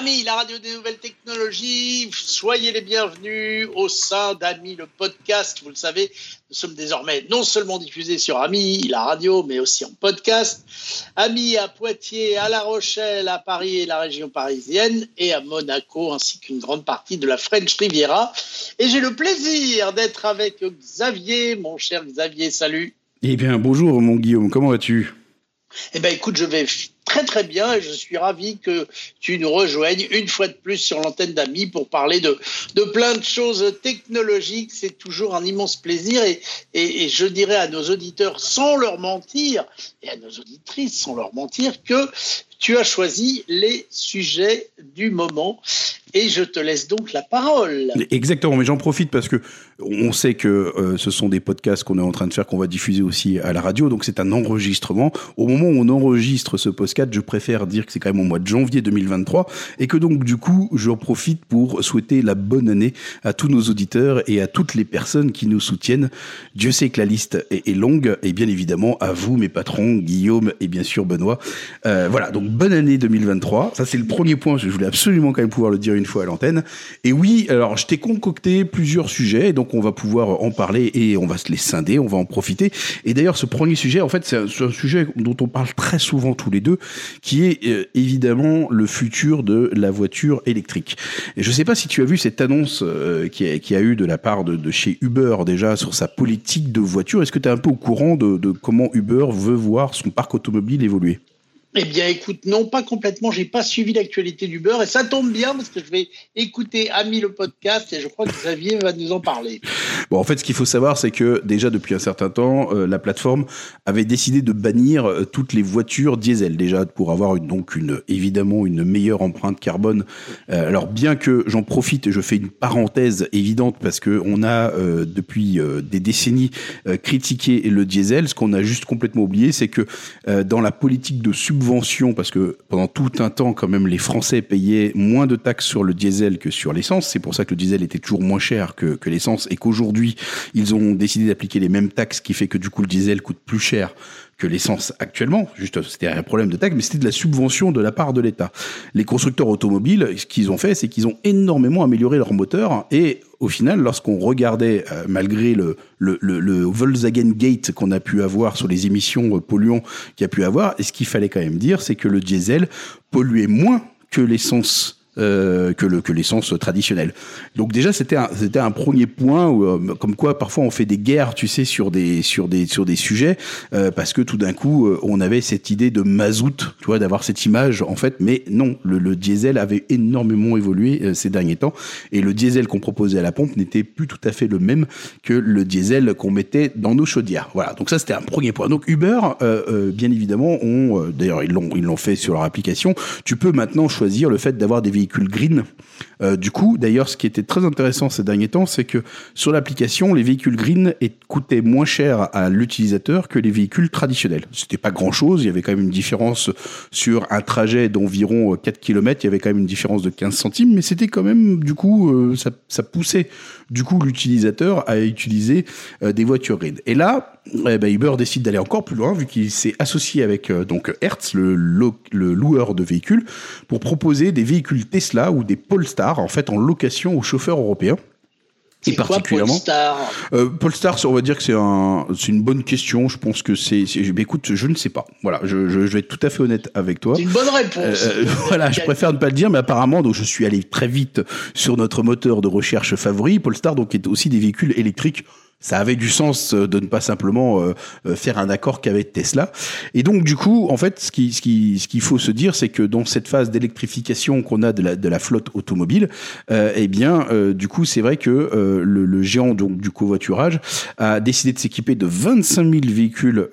Amis, la radio des nouvelles technologies, soyez les bienvenus au sein d'Ami le podcast. Vous le savez, nous sommes désormais non seulement diffusés sur Ami, la radio, mais aussi en podcast. Ami à Poitiers, à La Rochelle, à Paris et la région parisienne, et à Monaco, ainsi qu'une grande partie de la French Riviera. Et j'ai le plaisir d'être avec Xavier, mon cher Xavier, salut. Eh bien, bonjour mon Guillaume, comment vas-tu? Eh bien, écoute, je vais très très bien et je suis ravi que tu nous rejoignes une fois de plus sur l'antenne d'Amis pour parler de, de plein de choses technologiques. C'est toujours un immense plaisir et, et, et, je dirais à nos auditeurs sans leur mentir et à nos auditrices sans leur mentir que tu as choisi les sujets du moment et je te laisse donc la parole. Exactement, mais j'en profite parce que on sait que euh, ce sont des podcasts qu'on est en train de faire, qu'on va diffuser aussi à la radio, donc c'est un enregistrement. Au moment où on enregistre ce podcast, je préfère dire que c'est quand même au mois de janvier 2023 et que donc du coup, j'en profite pour souhaiter la bonne année à tous nos auditeurs et à toutes les personnes qui nous soutiennent. Dieu sait que la liste est, longue et bien évidemment à vous, mes patrons, Guillaume et bien sûr Benoît. Euh, voilà, donc bonne année 2023. Ça c'est le premier point, je voulais absolument quand même pouvoir le dire une fois à l'antenne. Et oui, alors je t'ai concocté plusieurs sujets, donc on va pouvoir en parler et on va se les scinder, on va en profiter. Et d'ailleurs, ce premier sujet, en fait, c'est un, sujet dont on parle très souvent tous les deux, qui est euh, évidemment le futur de la voiture électrique. Et je ne sais pas si tu as vu cette annonce euh, qui, a, eu de la part de, chez Uber déjà sur sa politique de voiture. Est-ce que tu es un peu au courant de comment Uber veut voir son parc automobile évoluer? Eh bien, écoute, non, pas complètement. J'ai pas suivi l'actualité du beurre et ça tombe bien parce que je vais écouter Ami le podcast et je crois que Xavier va nous en parler. Bon, en fait, ce qu'il faut savoir, c'est que déjà depuis un certain temps, euh, la plateforme avait décidé de bannir euh, toutes les voitures diesel déjà pour avoir donc une évidemment une meilleure empreinte carbone. Euh, alors bien que j'en profite, et je fais une parenthèse évidente parce que on a depuis des décennies critiqué le diesel. Ce qu'on a juste complètement oublié, c'est que dans la politique de sub parce que pendant tout un temps, quand même, les Français payaient moins de taxes sur le diesel que sur l'essence. C'est pour ça que le diesel était toujours moins cher que, que l'essence et qu'aujourd'hui, ils ont décidé d'appliquer les mêmes taxes, qui fait que du coup, le diesel coûte plus cher que l'essence actuellement. Juste, c'était un problème de taxe, mais c'était de la subvention de la part de l'État. Les constructeurs automobiles, ce qu'ils ont fait, c'est qu'ils ont énormément amélioré leur moteur et au final, lorsqu'on regardait, euh, malgré le, Volkswagen Gate qu'on a pu avoir sur les émissions euh, polluants qu'il y a pu avoir, et ce qu'il fallait quand même dire, c'est que le diesel polluait moins que l'essence euh, que le que l'essence traditionnelle. Donc déjà c'était un c'était un premier point où, euh, comme quoi parfois on fait des guerres, tu sais, sur des sur des sur des sujets euh, parce que tout d'un coup euh, on avait cette idée de mazout, tu vois, d'avoir cette image en fait, mais non, le, le diesel avait énormément évolué euh, ces derniers temps et le diesel qu'on proposait à la pompe n'était plus tout à fait le même que le diesel qu'on mettait dans nos chaudières. Voilà, donc ça c'était un premier point. Donc Uber, bien évidemment, ont d'ailleurs ils l'ont ils l'ont fait sur leur application. Tu peux maintenant choisir le fait d'avoir des véhicules green. Euh, du coup, d'ailleurs, ce qui était très intéressant ces derniers temps, c'est que sur l'application, les véhicules green coûtaient moins cher à l'utilisateur que les véhicules traditionnels. C'était pas grand chose, il y avait quand même une différence sur un trajet d'environ 4 km, il y avait quand même une différence de 15 centimes, mais c'était quand même, du coup, euh, ça, poussait du coup l'utilisateur à utiliser euh, des voitures green. Et là, eh ben, Uber décide d'aller encore plus loin, vu qu'il s'est associé avec euh, donc Hertz, le, loueur de véhicules, pour proposer des véhicules Tesla ou des Polestar, en fait, en location aux chauffeurs européens. Et particulièrement. Polestar euh, Polestar, on va dire que c'est un, c'est une bonne question. Je pense que c'est, écoute, je ne sais pas. Voilà, je, je, je, vais être tout à fait honnête avec toi. C'est une bonne réponse. Euh, voilà, je préfère ne pas le dire, mais apparemment, donc je suis allé très vite sur notre moteur de recherche favori. Polestar, donc, est aussi des véhicules électriques ça avait du sens euh, de ne pas simplement euh, euh, faire un accord qu'avec Tesla. Et donc, du coup, en fait, ce qui, ce qui, ce qu'il faut se dire, c'est que dans cette phase d'électrification qu'on a de la, de la flotte automobile, euh, eh bien, euh, du coup, c'est vrai que euh, le, le, géant donc du covoiturage a décidé de s'équiper de 25 000 véhicules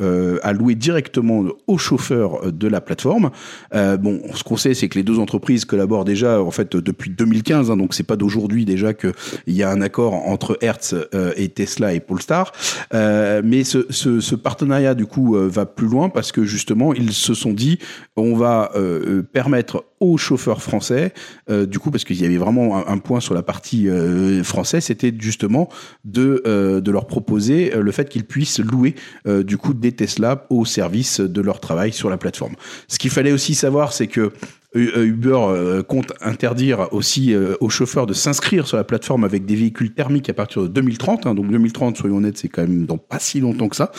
louer directement aux chauffeurs de la plateforme. bon, ce qu'on sait, c'est que les deux entreprises collaborent déjà, en fait, depuis 2015. Hein, donc, c'est pas d'aujourd'hui déjà qu'il y a un accord entre Hertz et Tesla Polestar. Euh, mais ce, partenariat du coup euh, va plus loin parce que justement ils se sont dit on va euh, permettre aux chauffeurs français, euh, du coup, parce qu'il y avait vraiment un, point sur la partie euh, française, c'était justement de, euh, de leur proposer le fait qu'ils puissent louer du coup des Tesla au service de leur travail sur la plateforme. Ce qu'il fallait aussi savoir, c'est que Uber compte interdire aussi aux chauffeurs de s'inscrire sur la plateforme avec des véhicules thermiques à partir de 2030. Hein. donc 2030, soyons honnêtes, c'est quand même dans pas si longtemps que ça.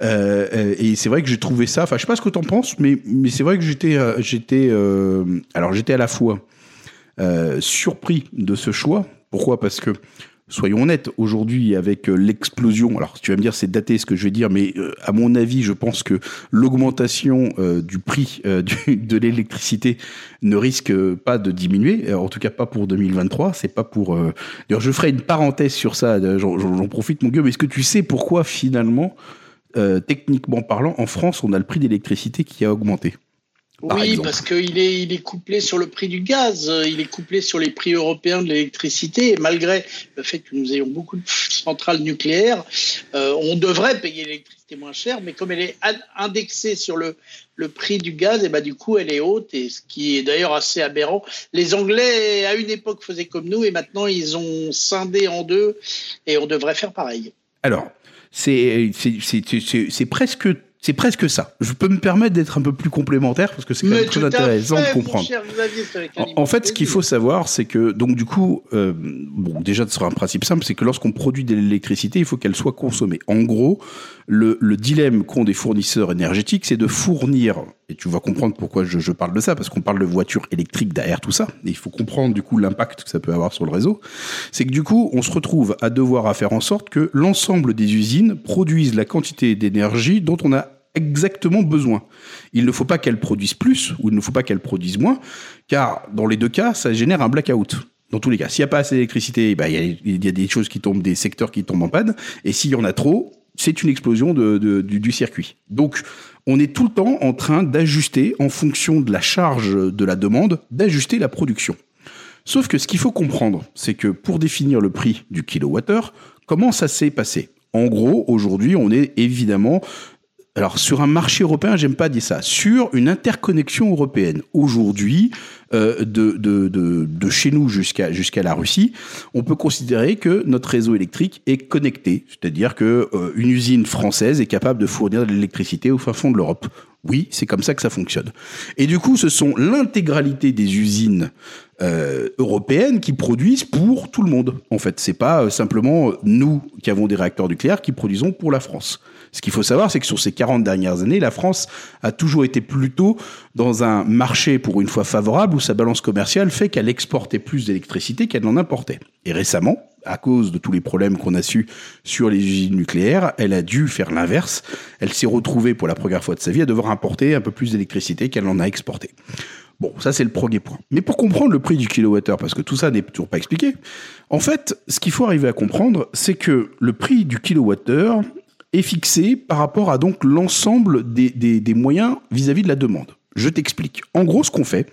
Et c'est vrai que j'ai trouvé ça. Enfin, je sais pas ce que tu en penses, mais c'est vrai que j'étais j'étais alors j'étais à la fois euh, surpris de ce choix. Pourquoi? Parce que soyons honnêtes, aujourd'hui, avec euh, l'explosion, alors tu vas me dire c'est daté ce que je vais dire, mais euh, à mon avis, je pense que l'augmentation du prix de l'électricité ne risque pas de diminuer, en tout cas pas pour 2023, c'est pas pour... D'ailleurs, je ferai une parenthèse sur ça, j'en profite mon gueule, mais est-ce que tu sais pourquoi finalement, techniquement parlant, en France, on a le prix d'électricité qui a augmenté oui, parce qu'il est, il est couplé sur le prix du gaz, il est couplé sur les prix européens de l'électricité, et malgré le fait que nous ayons beaucoup de centrales nucléaires, euh, on devrait payer l'électricité moins cher, mais comme elle est indexée sur le, le prix du gaz, et ben du coup elle est haute, et ce qui est d'ailleurs assez aberrant. Les Anglais, à une époque, faisaient comme nous, et maintenant ils ont scindé en deux, et on devrait faire pareil. Alors, c'est presque c'est presque ça. Je peux me permettre d'être un peu plus complémentaire parce que c'est quand même très intéressant de comprendre. en, fait, ce qu'il faut savoir, c'est que donc du coup, euh, bon, déjà, ce sera un principe simple, c'est que lorsqu'on produit de l'électricité, il faut qu'elle soit consommée. En gros, le, le dilemme qu'ont des fournisseurs énergétiques, c'est de fournir. Et tu vas comprendre pourquoi je, je parle de ça, parce qu'on parle de voitures électriques derrière tout ça. Et il faut comprendre du coup l'impact que ça peut avoir sur le réseau. C'est que du coup, on se retrouve à devoir à faire en sorte que l'ensemble des usines produisent la quantité d'énergie dont on a exactement besoin. Il ne faut pas qu'elle produise plus ou il ne faut pas qu'elle produise moins, car dans les deux cas, ça génère un blackout. Dans tous les cas, s'il n'y a pas assez d'électricité, bah, il y, a des choses qui tombent, des secteurs qui tombent en panne, et s'il y en a trop, c'est une explosion du, du, circuit. Donc, on est tout le temps en train d'ajuster, en fonction de la charge de la demande, d'ajuster la production. Sauf que ce qu'il faut comprendre, c'est que pour définir le prix du kilowattheure, comment ça s'est passé? En gros, aujourd'hui, on est évidemment alors sur un marché européen, j'aime pas dire ça, sur une interconnexion européenne. Aujourd'hui, euh, de, de, de, de, chez nous jusqu'à jusqu'à la Russie, on peut considérer que notre réseau électrique est connecté, c'est-à-dire que euh, une usine française est capable de fournir de l'électricité au fin fond de l'Europe. Oui, c'est comme ça que ça fonctionne. Et du coup, ce sont l'intégralité des usines euh, européennes qui produisent pour tout le monde. En fait, c'est pas euh, simplement nous qui avons des réacteurs nucléaires qui produisons pour la France. Ce qu'il faut savoir, c'est que sur ces 40 dernières années, la France a toujours été plutôt dans un marché pour une fois favorable où sa balance commerciale fait qu'elle exportait plus d'électricité qu'elle n'en importait. Et récemment, à cause de tous les problèmes qu'on a su sur les usines nucléaires, elle a dû faire l'inverse. Elle s'est retrouvée pour la première fois de sa vie à devoir importer un peu plus d'électricité qu'elle en a exporté. Bon, ça c'est le premier point. Mais pour comprendre le prix du kilowattheure, parce que tout ça n'est toujours pas expliqué, en fait, ce qu'il faut arriver à comprendre, c'est que le prix du kilowattheure est fixé par rapport à donc l'ensemble des, des, moyens vis-à-vis de la demande. Je t'explique. En gros, ce qu'on fait,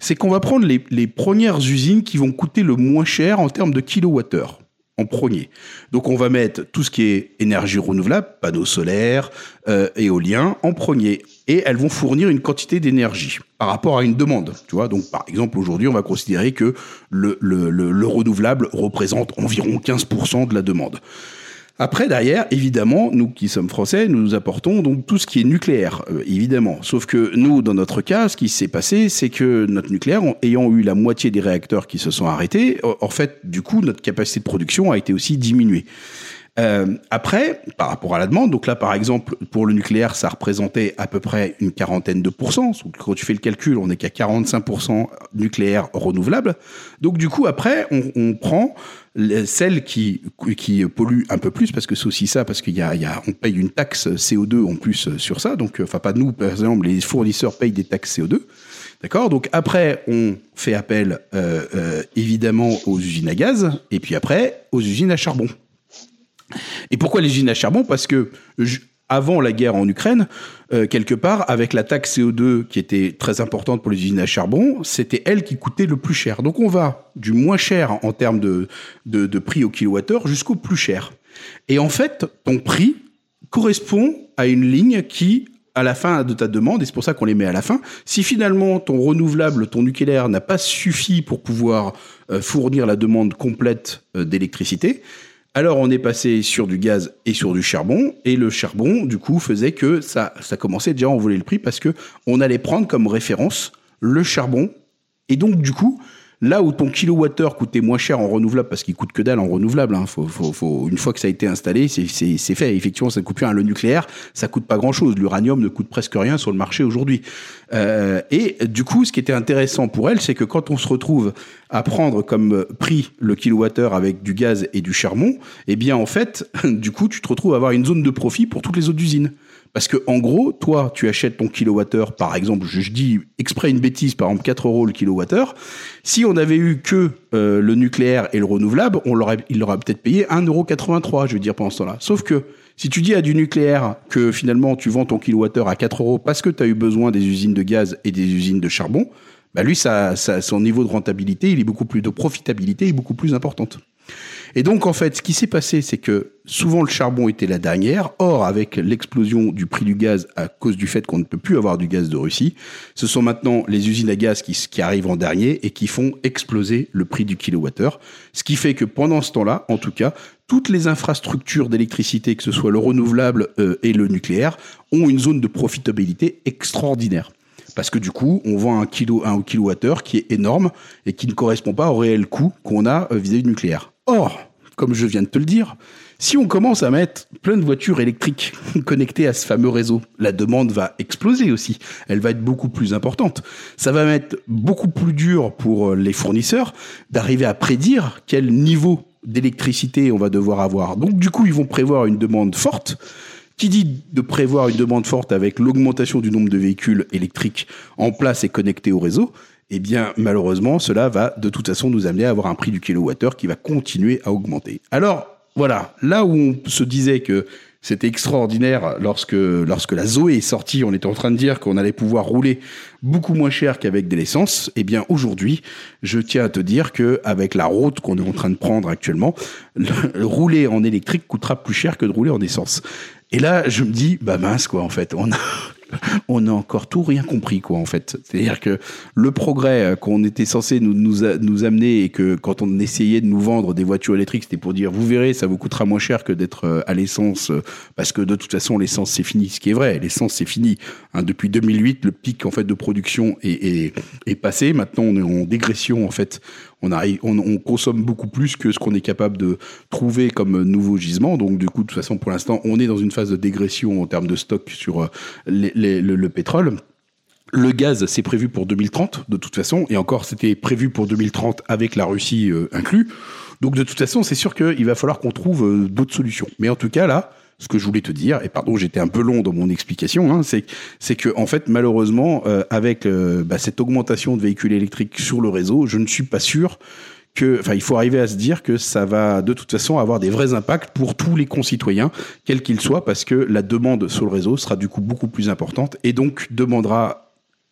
c'est qu'on va prendre les, premières usines qui vont coûter le moins cher en termes de kilowattheure en premier. Donc on va mettre tout ce qui est énergie renouvelable, panneaux solaires, euh, éoliens, en premier. Et elles vont fournir une quantité d'énergie par rapport à une demande. Tu vois, donc par exemple aujourd'hui, on va considérer que le, le, le renouvelable représente environ 15% de la demande. Après, derrière, évidemment, nous qui sommes français, nous apportons donc tout ce qui est nucléaire, euh, évidemment. Sauf que nous, dans notre cas, ce qui s'est passé, c'est que notre nucléaire, ayant eu la moitié des réacteurs qui se sont arrêtés, en fait, du coup, notre capacité de production a été aussi diminuée. Euh, après, par rapport à la demande, donc là, par exemple, pour le nucléaire, ça représentait à peu près une quarantaine de pourcents. Quand tu fais le calcul, on n'est qu'à 45% nucléaire renouvelable. Donc, du coup, après, on, on prend celles qui, qui polluent un peu plus, parce que c'est aussi ça, parce qu'il y a, y a, on paye une taxe CO2 en plus sur ça. Donc, enfin, pas nous, par exemple, les fournisseurs payent des taxes CO2. D'accord? Donc après, on fait appel euh, euh, évidemment aux usines à gaz, et puis après aux usines à charbon. Et pourquoi les usines à charbon? Parce que avant la guerre en Ukraine, euh, quelque part, avec la taxe CO2 qui était très importante pour les usines à charbon, c'était elle qui coûtait le plus cher. Donc on va du moins cher en termes de, de, de prix au kilowattheure jusqu'au plus cher. Et en fait, ton prix correspond à une ligne qui à la fin de ta demande, et c'est pour ça qu'on les met à la fin, si finalement ton renouvelable, ton nucléaire n'a pas suffi pour pouvoir euh, fournir la demande complète euh, d'électricité, alors on est passé sur du gaz et sur du charbon, et le charbon, du coup, faisait que ça, ça commençait déjà à envoler le prix parce que on allait prendre comme référence le charbon, et donc du coup, Là où ton kilowattheure coûtait moins cher en renouvelable, parce qu'il coûte que dalle en renouvelable, hein, faut, faut, faut, une fois que ça a été installé, c'est fait. Effectivement, ça ne coûte plus rien. Le nucléaire, ça coûte pas grand-chose. L'uranium ne coûte presque rien sur le marché aujourd'hui. Euh, et du coup, ce qui était intéressant pour elle, c'est que quand on se retrouve à prendre comme prix le kilowattheure avec du gaz et du charbon, eh bien en fait, du coup, tu te retrouves à avoir une zone de profit pour toutes les autres usines. Parce que en gros, toi, tu achètes ton kilowattheure, par exemple, je, dis exprès une bêtise, par exemple 4 euros le kilowattheure. Si on avait eu que euh, le nucléaire et le renouvelable, on l'aurait, il aurait peut-être payé 1,83€, je veux dire, pendant ce temps-là. Sauf que si tu dis à du nucléaire que finalement tu vends ton kilowattheure à 4 euros parce que tu as eu besoin des usines de gaz et des usines de charbon, bah lui, son niveau de rentabilité, il est beaucoup plus de profitabilité est beaucoup plus importante. Et donc, en fait, ce qui s'est passé, c'est que souvent le charbon était la dernière. Or, avec l'explosion du prix du gaz à cause du fait qu'on ne peut plus avoir du gaz de Russie, ce sont maintenant les usines à gaz qui, qui arrivent en dernier et qui font exploser le prix du kilowattheure. Ce qui fait que pendant ce temps-là, en tout cas, toutes les infrastructures d'électricité, que ce soit le renouvelable euh, et le nucléaire, ont une zone de profitabilité extraordinaire parce que du coup, on vend un kilo, un kilowattheure qui est énorme et qui ne correspond pas au réel coût qu'on a euh, vis-à-vis du nucléaire. Or, comme je viens de te le dire, si on commence à mettre plein de voitures électriques connectées à ce fameux réseau, la demande va exploser aussi. Elle va être beaucoup plus importante. Ça va être beaucoup plus dur pour euh, les fournisseurs d'arriver à prédire quel niveau d'électricité on va devoir avoir. Donc du coup, ils vont prévoir une demande forte qui dit de prévoir une demande forte avec l'augmentation du nombre de véhicules électriques en place et connectés au réseau, eh bien, malheureusement, cela va de toute façon nous amener à avoir un prix du kilowattheure qui va continuer à augmenter. Alors, voilà, là où on se disait que c'était extraordinaire lorsque, lorsque la Zoé est sortie, on était en train de dire qu'on allait pouvoir rouler beaucoup moins cher qu'avec de l'essence. Eh bien, aujourd'hui, je tiens à te dire que avec la route qu'on est en train de prendre actuellement, rouler en électrique coûtera plus cher que de rouler en essence. Et là, je me dis, bah mince, quoi, en fait, on a, on a encore tout rien compris, quoi, en fait. C'est-à-dire que le progrès euh, qu'on était censé nous, nous, nous, amener et que quand on essayait de nous vendre des voitures électriques, c'était pour dire, vous verrez, ça vous coûtera moins cher que d'être euh, à l'essence, euh, parce que de toute façon, l'essence, c'est fini. Ce qui est vrai, l'essence, c'est fini. Hein, depuis 2008, le pic, en fait, de production est, est, est passé. Maintenant, on est en dégression, en fait, on, consomme beaucoup plus que ce qu'on est capable de trouver comme nouveau gisement. Donc, du coup, de toute façon, pour l'instant, on est dans une phase de dégression en termes de stock sur euh, le, pétrole. Le gaz, c'est prévu pour 2030, de toute façon, et encore, c'était prévu pour 2030 avec la Russie euh, inclus. Donc, de toute façon, c'est sûr qu'il va falloir qu'on trouve euh, d'autres solutions. Mais en tout cas, là, ce que je voulais te dire, et pardon, j'étais un peu long dans mon explication, hein, c'est c'est que en fait, malheureusement, euh, avec euh, bah, cette augmentation de véhicules électriques sur le réseau, je ne suis pas sûr que, enfin, il faut arriver à se dire que ça va de toute façon avoir des vrais impacts pour tous les concitoyens, quels qu'ils soient, parce que la demande sur le réseau sera du coup beaucoup plus importante et donc demandera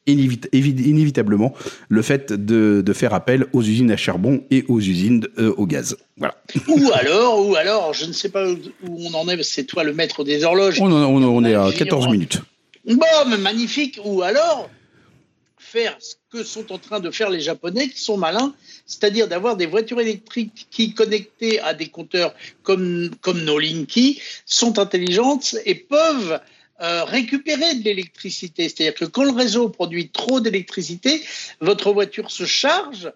inévitablement le fait de, de, faire appel aux usines à charbon et aux usines euh, au gaz. Voilà. Ou alors, ou alors, je ne sais pas où on en est, c'est toi le maître des horloges. On, on, est à 14 minutes. Bon, mais magnifique. Ou alors, faire ce que sont en train de faire les Japonais qui sont malins, c'est-à-dire d'avoir des voitures électriques qui, connectées à des compteurs comme, comme nos Linky, sont intelligentes et peuvent euh, récupérer de l'électricité. C'est-à-dire que quand le réseau produit trop d'électricité, votre voiture se charge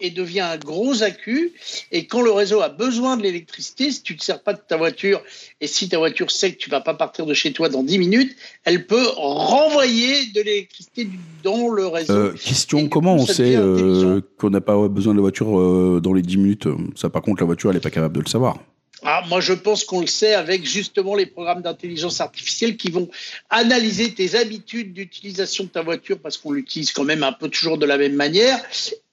et devient un gros accu. Et quand le réseau a besoin de l'électricité, si tu ne te sers pas de ta voiture et si ta voiture sait que tu vas pas partir de chez toi dans 10 minutes, elle peut renvoyer de l'électricité dans le réseau. Euh, question, comment on sait euh, qu'on n'a pas besoin de la voiture dans les 10 minutes? Ça par contre, la voiture, elle n'est pas capable de le savoir. Ah, moi, je pense qu'on le sait avec justement les programmes d'intelligence artificielle qui vont analyser tes habitudes d'utilisation de ta voiture parce qu'on l'utilise quand même un peu toujours de la même manière.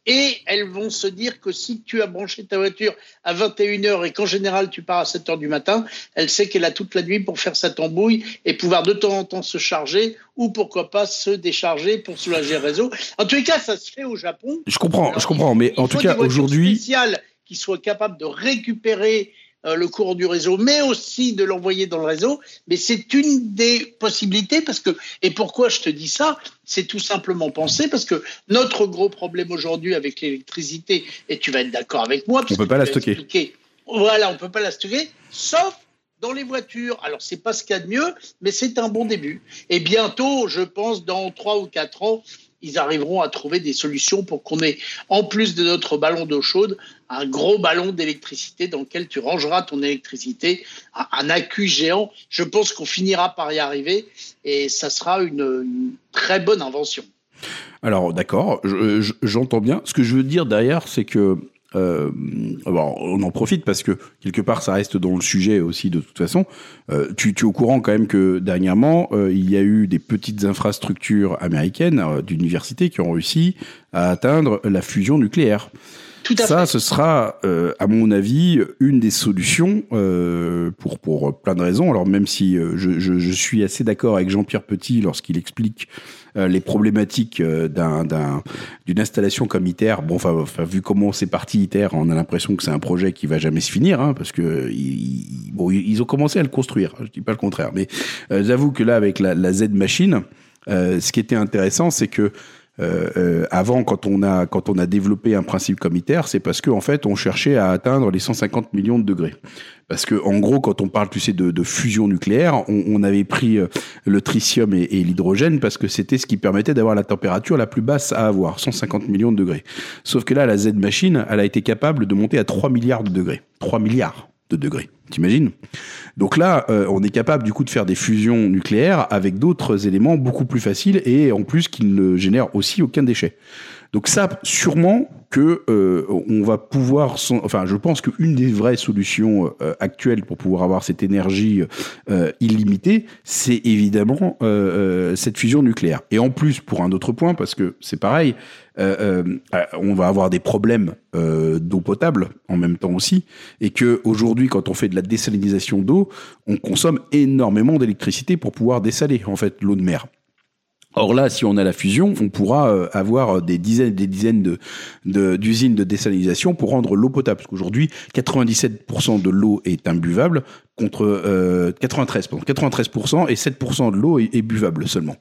Et elles vont se dire que si tu as branché ta voiture à 21h et qu'en général tu pars à 7h du matin, elle sait qu'elle a toute la nuit pour faire sa tambouille et pouvoir de temps en temps se charger ou pourquoi pas se décharger pour soulager le réseau. En tous les cas, ça se fait au Japon. Je comprends, je comprends, mais en tout cas aujourd'hui. spécial qui soit capable de récupérer le courant du réseau, mais aussi de l'envoyer dans le réseau. Mais c'est une des possibilités parce que, et pourquoi je te dis ça, c'est tout simplement penser parce que notre gros problème aujourd'hui avec l'électricité, et tu vas être d'accord avec moi, on peut pas la stocker. Voilà, on peut pas la stocker, sauf dans les voitures. Alors, c'est pas ce qu'il y a de mieux, mais c'est un bon début. Et bientôt, je pense, dans trois ou quatre ans, ils arriveront à trouver des solutions pour qu'on ait, en plus de notre ballon d'eau chaude, un gros ballon d'électricité dans lequel tu rangeras ton électricité, un accu géant. Je pense qu'on finira par y arriver et ça sera une, très bonne invention. Alors d'accord, j'entends bien. Ce que je veux dire derrière, c'est que euh, on en profite parce que quelque part ça reste dans le sujet aussi de toute façon. Euh, tu, tu, es au courant quand même que dernièrement euh, il y a eu des petites infrastructures américaines d'universités qui ont réussi à atteindre la fusion nucléaire. Tout à ça, ce sera, à mon avis, une des solutions pour pour plein de raisons. Alors même si je, je, je suis assez d'accord avec Jean-Pierre Petit lorsqu'il explique euh, les problématiques euh, d'une installation comme ITER. Bon, enfin, vu comment c'est parti ITER, on a l'impression que c'est un projet qui va jamais se finir, hein, parce que ils, bon, ils ont commencé à le construire. Je dis pas le contraire, mais euh, j'avoue que là, avec la, la Z machine, ce qui était intéressant, c'est que euh, euh, avant, quand on a quand on a développé un principe comme ITER, c'est parce qu'en en fait, on cherchait à atteindre les 150 millions de degrés. Parce que en gros, quand on parle, de, fusion nucléaire, on, on, avait pris euh, le tritium et, et l'hydrogène parce que c'était ce qui permettait d'avoir la température la plus basse à avoir, 150 millions de degrés. Sauf que là, la Z machine, elle a été capable de monter à 3 milliards de degrés. 3 milliards de degrés. T'imagines? Donc là, euh, on est capable du coup de faire des fusions nucléaires avec d'autres éléments beaucoup plus faciles et en plus qui ne génèrent aussi aucun déchet. Donc ça, sûrement que euh, on va pouvoir, enfin, je pense qu'une des vraies solutions euh, actuelles pour pouvoir avoir cette énergie illimitée, c'est évidemment cette fusion nucléaire. Et en plus, pour un autre point, parce que c'est pareil, euh, euh, on va avoir des problèmes euh, d'eau potable en même temps aussi, et que aujourd'hui, quand on fait de la désalinisation d'eau, on consomme énormément d'électricité pour pouvoir dessaler en fait l'eau de mer. Or là, si on a la fusion, on pourra euh, avoir des dizaines des dizaines d'usines de, désalinisation pour rendre l'eau potable. Parce qu'aujourd'hui, 97% de l'eau est imbuvable contre euh, 93, pardon, 93% et 7% de l'eau est, buvable seulement.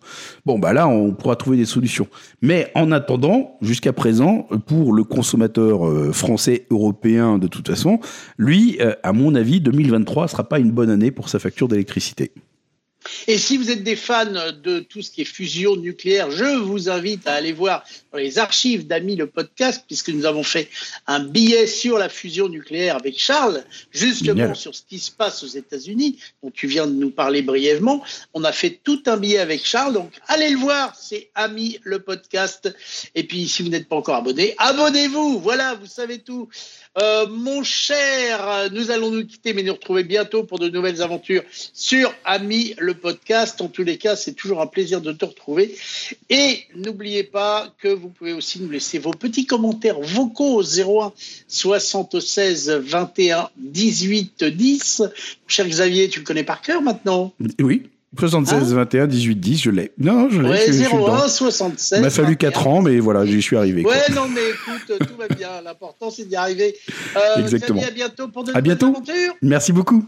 Bon, bah là, on pourra trouver des solutions. Mais en attendant, jusqu'à présent, pour le consommateur euh, français, européen, de toute façon, lui, euh, à mon avis, 2023 sera pas une bonne année pour sa facture d'électricité. Et si vous êtes des fans de tout ce qui est fusion nucléaire, je vous invite à aller voir dans les archives d'Ami le podcast, puisque nous avons fait un billet sur la fusion nucléaire avec Charles, justement sur ce qui se passe aux États-Unis, dont tu viens de nous parler brièvement. On a fait tout un billet avec Charles, donc allez le voir, c'est Ami le podcast. Et puis si vous n'êtes pas encore abonné, abonnez-vous, voilà, vous savez tout. Euh, mon cher, nous allons nous quitter, mais nous retrouver bientôt pour de nouvelles aventures sur Ami le podcast. En tous les cas, c'est toujours un plaisir de te retrouver. Et n'oubliez pas que vous pouvez aussi nous laisser vos petits commentaires vocaux au 01 76 21 18 10. cher Xavier, tu le connais par cœur maintenant? Oui. 76, 21, 18, 10, je l'ai. Non, je l'ai. Ouais, 01, 76. Il m'a fallu 4 ans, mais voilà, j'y suis arrivé. Ouais, non, mais écoute, tout va bien. L'important, c'est d'y arriver. Euh, Exactement. à bientôt pour de à bientôt. aventures. Merci beaucoup.